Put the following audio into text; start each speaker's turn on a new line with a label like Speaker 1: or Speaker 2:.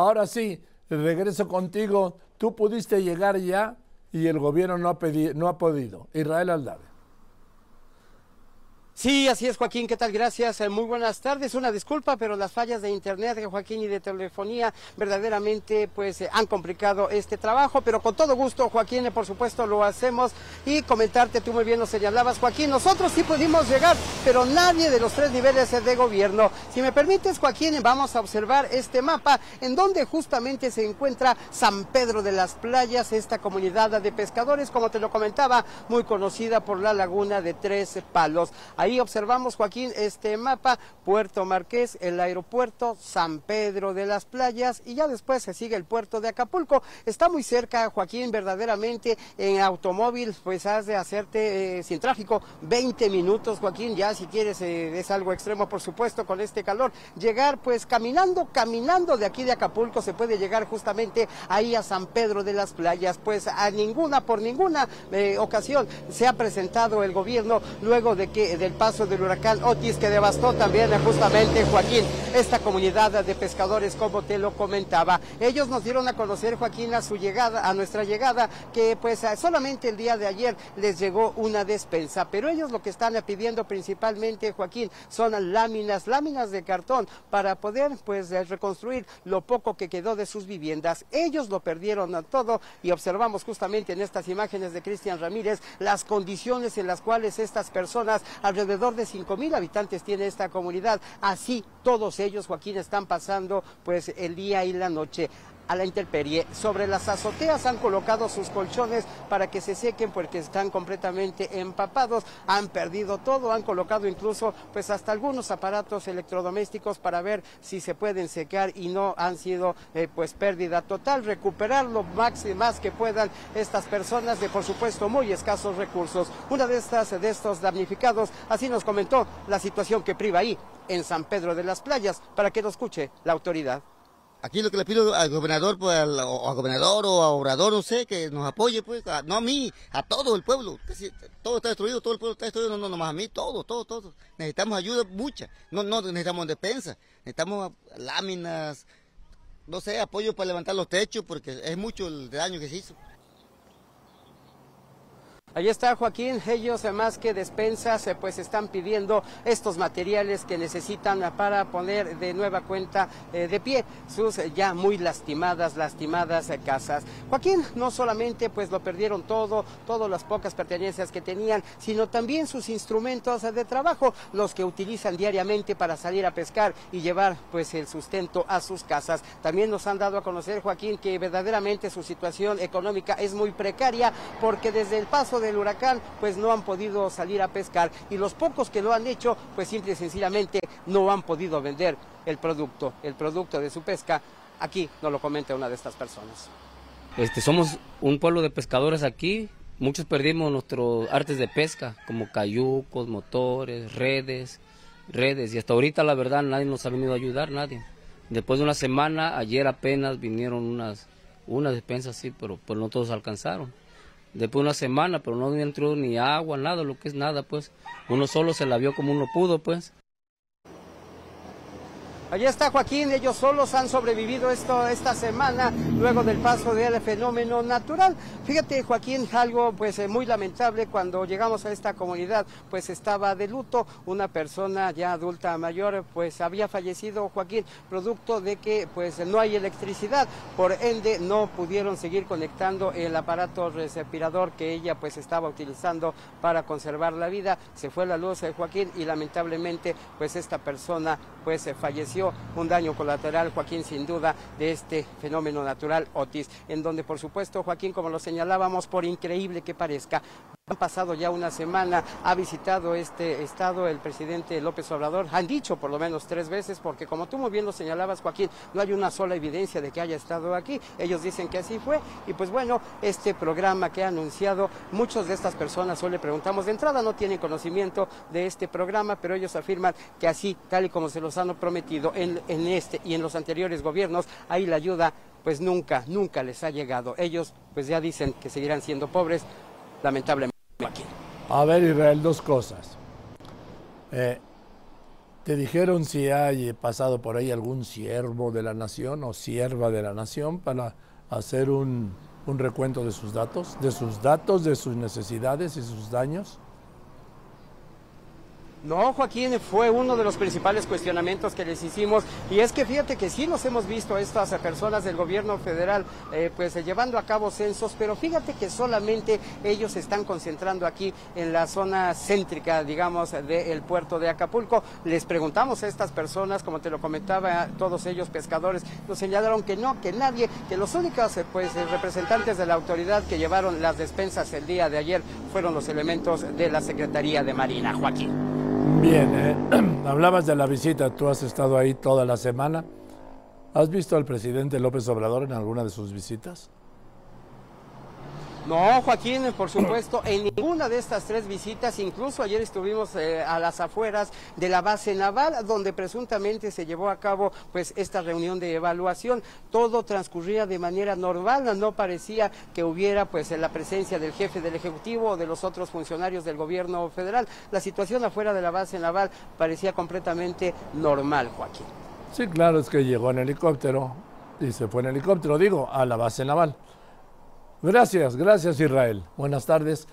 Speaker 1: Ahora sí, regreso contigo. Tú pudiste llegar ya y el gobierno no ha, no ha podido. Israel Aldave.
Speaker 2: Sí, así es, Joaquín. ¿Qué tal? Gracias. Eh, muy buenas tardes. Una disculpa, pero las fallas de internet, de Joaquín, y de telefonía verdaderamente pues eh, han complicado este trabajo. Pero con todo gusto, Joaquín, eh, por supuesto lo hacemos. Y comentarte, tú muy bien lo señalabas, Joaquín, nosotros sí pudimos llegar, pero nadie de los tres niveles de gobierno. Si me permites, Joaquín, vamos a observar este mapa en donde justamente se encuentra San Pedro de las Playas, esta comunidad de pescadores, como te lo comentaba, muy conocida por la laguna de Tres Palos. Ahí observamos, Joaquín, este mapa, Puerto Marqués, el aeropuerto, San Pedro de las Playas y ya después se sigue el puerto de Acapulco. Está muy cerca, Joaquín, verdaderamente en automóvil, pues has de hacerte eh, sin tráfico 20 minutos, Joaquín, ya si quieres, eh, es algo extremo, por supuesto, con este calor. Llegar, pues caminando, caminando de aquí de Acapulco se puede llegar justamente ahí a San Pedro de las Playas, pues a ninguna, por ninguna eh, ocasión se ha presentado el gobierno luego de que el paso del huracán Otis que devastó también justamente Joaquín, esta comunidad de pescadores como te lo comentaba. Ellos nos dieron a conocer Joaquín a su llegada, a nuestra llegada, que pues solamente el día de ayer les llegó una despensa, pero ellos lo que están pidiendo principalmente Joaquín son láminas, láminas de cartón para poder pues reconstruir lo poco que quedó de sus viviendas. Ellos lo perdieron a todo y observamos justamente en estas imágenes de Cristian Ramírez las condiciones en las cuales estas personas Alrededor de 5 mil habitantes tiene esta comunidad. Así todos ellos, Joaquín, están pasando pues el día y la noche a la intemperie. Sobre las azoteas han colocado sus colchones para que se sequen porque están completamente empapados. Han perdido todo, han colocado incluso pues hasta algunos aparatos electrodomésticos para ver si se pueden secar y no han sido eh, pues pérdida total. Recuperar lo máximo más que puedan estas personas de por supuesto muy escasos recursos. Una de estas de estos damnificados así nos comentó la situación que priva ahí en San Pedro de las Playas para que lo escuche la autoridad.
Speaker 3: Aquí lo que le pido al gobernador, pues, al, gobernador o a obrador, no sé, que nos apoye, pues, no a mí, a todo el pueblo. Todo está destruido, todo el pueblo está destruido, no, no nomás a mí, todo, todo, todo. Necesitamos ayuda mucha, no, no necesitamos despensa, necesitamos láminas, no sé, apoyo para levantar los techos, porque es mucho el daño que se hizo.
Speaker 2: Ahí está Joaquín, ellos más que despensas eh, pues están pidiendo estos materiales que necesitan para poner de nueva cuenta eh, de pie sus eh, ya muy lastimadas, lastimadas casas. Joaquín no solamente pues lo perdieron todo, todas las pocas pertenencias que tenían, sino también sus instrumentos de trabajo, los que utilizan diariamente para salir a pescar y llevar pues el sustento a sus casas. También nos han dado a conocer Joaquín que verdaderamente su situación económica es muy precaria porque desde el paso del huracán, pues no han podido salir a pescar y los pocos que lo han hecho, pues simple y sencillamente no han podido vender el producto, el producto de su pesca. Aquí nos lo comenta una de estas personas.
Speaker 4: Este, somos un pueblo de pescadores aquí, muchos perdimos nuestros artes de pesca, como cayucos, motores, redes, redes, y hasta ahorita la verdad nadie nos ha venido a ayudar, nadie. Después de una semana, ayer apenas vinieron unas, unas despensas, sí, pero pues no todos alcanzaron después de una semana, pero no entró ni agua, nada, lo que es nada, pues. Uno solo se la vio como uno pudo, pues.
Speaker 2: Allí está Joaquín, ellos solos han sobrevivido esto esta semana luego del paso del fenómeno natural. Fíjate Joaquín, algo pues eh, muy lamentable cuando llegamos a esta comunidad, pues estaba de luto, una persona ya adulta mayor pues había fallecido Joaquín producto de que pues no hay electricidad, por ende no pudieron seguir conectando el aparato respirador que ella pues estaba utilizando para conservar la vida. Se fue la luz de Joaquín y lamentablemente pues esta persona pues falleció un daño colateral, Joaquín, sin duda, de este fenómeno natural Otis, en donde, por supuesto, Joaquín, como lo señalábamos, por increíble que parezca, han pasado ya una semana, ha visitado este estado el presidente López Obrador, han dicho por lo menos tres veces, porque como tú muy bien lo señalabas, Joaquín, no hay una sola evidencia de que haya estado aquí, ellos dicen que así fue, y pues bueno, este programa que ha anunciado, muchas de estas personas hoy le preguntamos, de entrada no tienen conocimiento de este programa, pero ellos afirman que así, tal y como se los han prometido en, en este y en los anteriores gobiernos, ahí la ayuda pues nunca, nunca les ha llegado. Ellos pues ya dicen que seguirán siendo pobres, lamentablemente.
Speaker 1: A ver, Israel, dos cosas. Eh, ¿Te dijeron si hay pasado por ahí algún siervo de la nación o sierva de la nación para hacer un, un recuento de sus datos, de sus datos, de sus necesidades y sus daños?
Speaker 2: No, Joaquín, fue uno de los principales cuestionamientos que les hicimos y es que fíjate que sí nos hemos visto estas personas del gobierno federal eh, pues eh, llevando a cabo censos, pero fíjate que solamente ellos se están concentrando aquí en la zona céntrica, digamos, del puerto de Acapulco. Les preguntamos a estas personas, como te lo comentaba, todos ellos pescadores, nos señalaron que no, que nadie, que los únicos eh, pues representantes de la autoridad que llevaron las despensas el día de ayer fueron los elementos de la Secretaría de Marina, Joaquín.
Speaker 1: Bien, eh, hablabas de la visita, tú has estado ahí toda la semana. ¿Has visto al presidente López Obrador en alguna de sus visitas?
Speaker 2: No, Joaquín, por supuesto, en ninguna de estas tres visitas, incluso ayer estuvimos eh, a las afueras de la base naval, donde presuntamente se llevó a cabo pues esta reunión de evaluación. Todo transcurría de manera normal, no parecía que hubiera pues la presencia del jefe del Ejecutivo o de los otros funcionarios del gobierno federal. La situación afuera de la base naval parecía completamente normal, Joaquín.
Speaker 1: Sí, claro, es que llegó en helicóptero y se fue en helicóptero, digo, a la base naval. Gracias, gracias Israel. Buenas tardes.